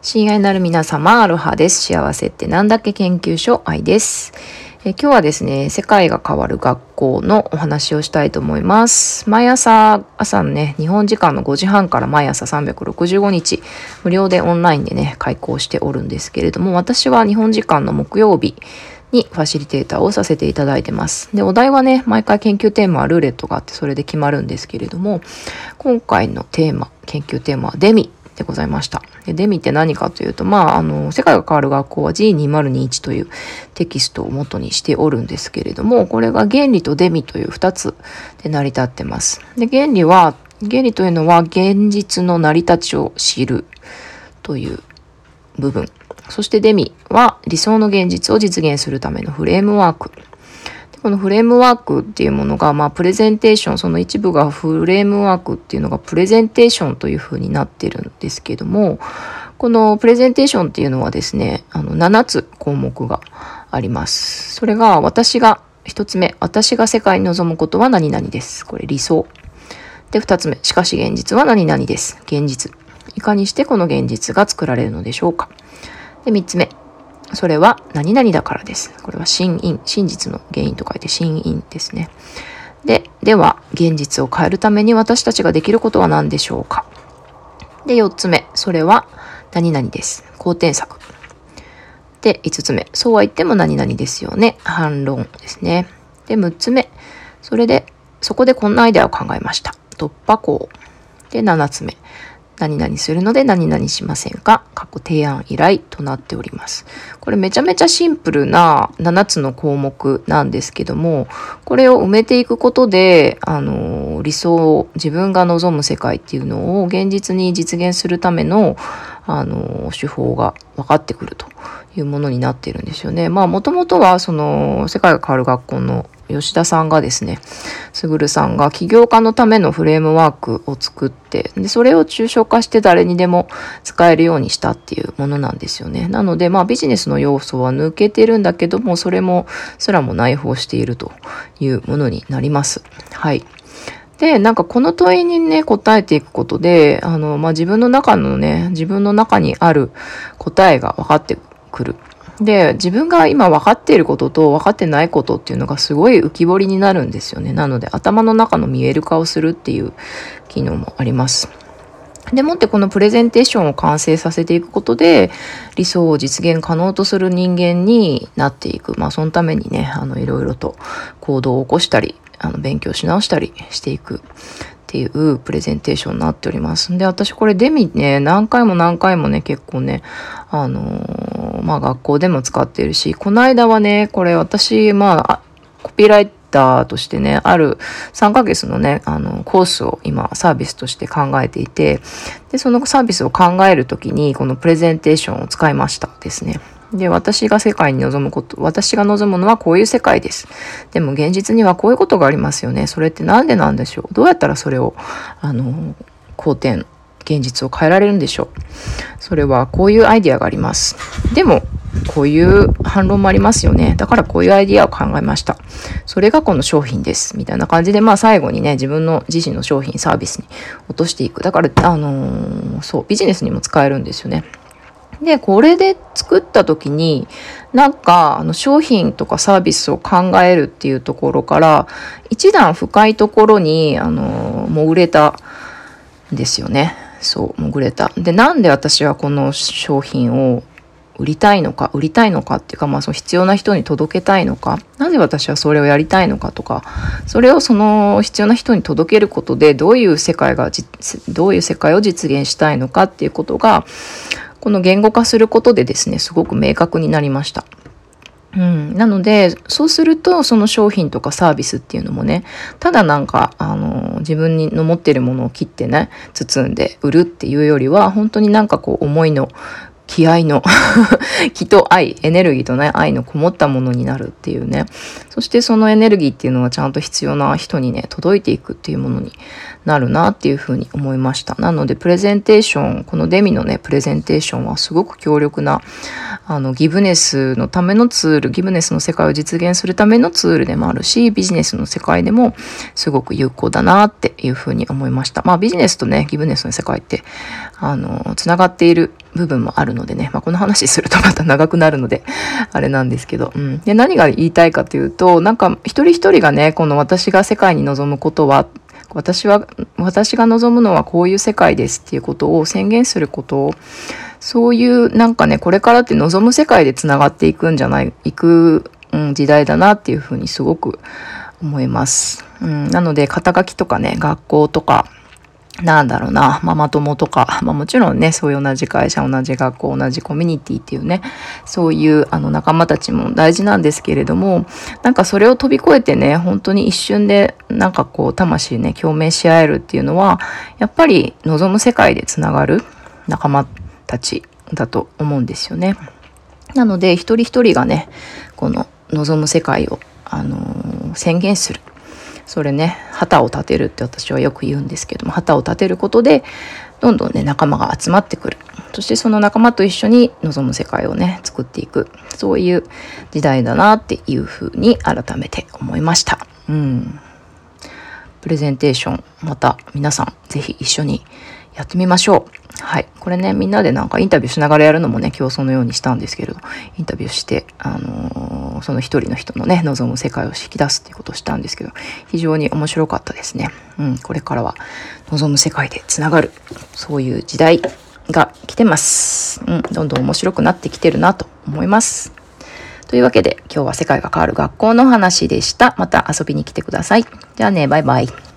親愛なる皆様、アロハです。幸せってなんだっけ研究所愛です。え今日はですね、世界が変わる学校のお話をしたいと思います。毎朝、朝のね、日本時間の5時半から毎朝365日、無料でオンラインでね、開講しておるんですけれども、私は日本時間の木曜日にファシリテーターをさせていただいてます。で、お題はね、毎回研究テーマはルーレットがあってそれで決まるんですけれども、今回のテーマ、研究テーマはデミでございました。でデミって何かというと、まあ、あの、世界が変わる学校は G2021 というテキストを元にしておるんですけれども、これが原理とデミという2つで成り立ってます。で、原理は、原理というのは現実の成り立ちを知るという部分。そしてデミは理想の現実を実現するためのフレームワーク。このフレームワークっていうものが、まあ、プレゼンテーション、その一部がフレームワークっていうのがプレゼンテーションというふうになってるんですけども、このプレゼンテーションっていうのはですね、あの、7つ項目があります。それが、私が、1つ目、私が世界に望むことは何々です。これ理想。で、2つ目、しかし現実は何々です。現実。いかにしてこの現実が作られるのでしょうか。で、3つ目、それは何々だからです。これは真因、真実の原因と書いて真因ですね。で、では、現実を変えるために私たちができることは何でしょうかで、4つ目、それは何々です。好転策。で、5つ目、そうは言っても何々ですよね。反論ですね。で、6つ目、それで、そこでこんなアイデアを考えました。突破口。で、7つ目、何々するので何々しませんか過去提案依頼となっております。これめちゃめちゃシンプルな7つの項目なんですけども、これを埋めていくことで、あの、理想、自分が望む世界っていうのを現実に実現するための、あの、手法が分かってくるというものになっているんですよね。まあ、もともとは、その、世界が変わる学校の吉田さんがですね、すぐるさんが起業家のためのフレームワークを作って、で、それを抽象化して誰にでも使えるようにしたっていうものなんですよね。なので、まあビジネスの要素は抜けてるんだけども、それも、すらも内包しているというものになります。はい。で、なんかこの問いにね、答えていくことで、あの、まあ、自分の中のね、自分の中にある答えが分かってくる。で、自分が今分かっていることと分かってないことっていうのがすごい浮き彫りになるんですよね。なので頭の中の見える化をするっていう機能もあります。でもってこのプレゼンテーションを完成させていくことで理想を実現可能とする人間になっていく。まあそのためにね、あのいろいろと行動を起こしたり、あの勉強し直したりしていくっていうプレゼンテーションになっております。で、私これデミね、何回も何回もね、結構ね、あのー、まあ学校でも使ってるし、この間はね、これ私、まあ、コピーライターとしてね、ある3ヶ月のね、あの、コースを今サービスとして考えていて、で、そのサービスを考えるときに、このプレゼンテーションを使いましたですね。で、私が世界に望むこと、私が望むのはこういう世界です。でも現実にはこういうことがありますよね。それって何でなんでしょう？どうやったらそれを、あの、好転、現実を変えられるんでしょう？それはこういうアイデアがあります。でも、こういう反論もありますよね。だからこういうアイディアを考えました。それがこの商品です。みたいな感じで、まあ最後にね、自分の自身の商品、サービスに落としていく。だから、あのー、そう、ビジネスにも使えるんですよね。で、これで作った時に、なんか、あの、商品とかサービスを考えるっていうところから、一段深いところに、あの、潜れたんですよね。そう、潜れた。で、なんで私はこの商品を売りたいのか、売りたいのかっていうか、まあ、その必要な人に届けたいのか、なぜ私はそれをやりたいのかとか、それをその必要な人に届けることで、どういう世界が、どういう世界を実現したいのかっていうことが、この言語化することでですね、すごく明確になりました。うん、なので、そうすると、その商品とかサービスっていうのもね、ただなんか、あの、自分の持ってるものを切ってね、包んで売るっていうよりは、本当になんかこう、思いの気合の 気と愛、エネルギーとね、愛のこもったものになるっていうね。そしてそのエネルギーっていうのはちゃんと必要な人にね、届いていくっていうものになるなっていうふうに思いました。なので、プレゼンテーション、このデミのね、プレゼンテーションはすごく強力な、あの、ギブネスのためのツール、ギブネスの世界を実現するためのツールでもあるし、ビジネスの世界でもすごく有効だなっていうふうに思いました。まあ、ビジネスとね、ギブネスの世界って、あの、つながっている部分もあるのでね、まあ、この話するとまた長くなるので、あれなんですけど、うん。で、何が言いたいかというと、なんか一人一人がね、この私が世界に望むことは、私は、私が望むのはこういう世界ですっていうことを宣言することを、そういうなんかね、これからって望む世界で繋がっていくんじゃない、いく、うん、時代だなっていうふうにすごく思います。うん、なので、肩書きとかね、学校とか、なんだろうな、ママ友とか、まあもちろんね、そういう同じ会社、同じ学校、同じコミュニティっていうね、そういうあの仲間たちも大事なんですけれども、なんかそれを飛び越えてね、本当に一瞬でなんかこう魂ね、共鳴し合えるっていうのは、やっぱり望む世界でつながる仲間たちだと思うんですよね。なので、一人一人がね、この望む世界を、あのー、宣言する。それね旗を立てるって私はよく言うんですけども旗を立てることでどんどんね仲間が集まってくる。そしてその仲間と一緒に望む世界をね作っていく。そういう時代だなっていうふうに改めて思いました。うん。プレゼンテーションまた皆さん是非一緒にやってみましょう。はい。これね、みんなでなんかインタビューしながらやるのもね、競争のようにしたんですけれど、インタビューして、あのー、その一人の人のね、望む世界を引き出すっていうことをしたんですけど、非常に面白かったですね。うん、これからは望む世界でつながる、そういう時代が来てます。うん、どんどん面白くなってきてるなと思います。というわけで、今日は世界が変わる学校の話でした。また遊びに来てください。じゃあね、バイバイ。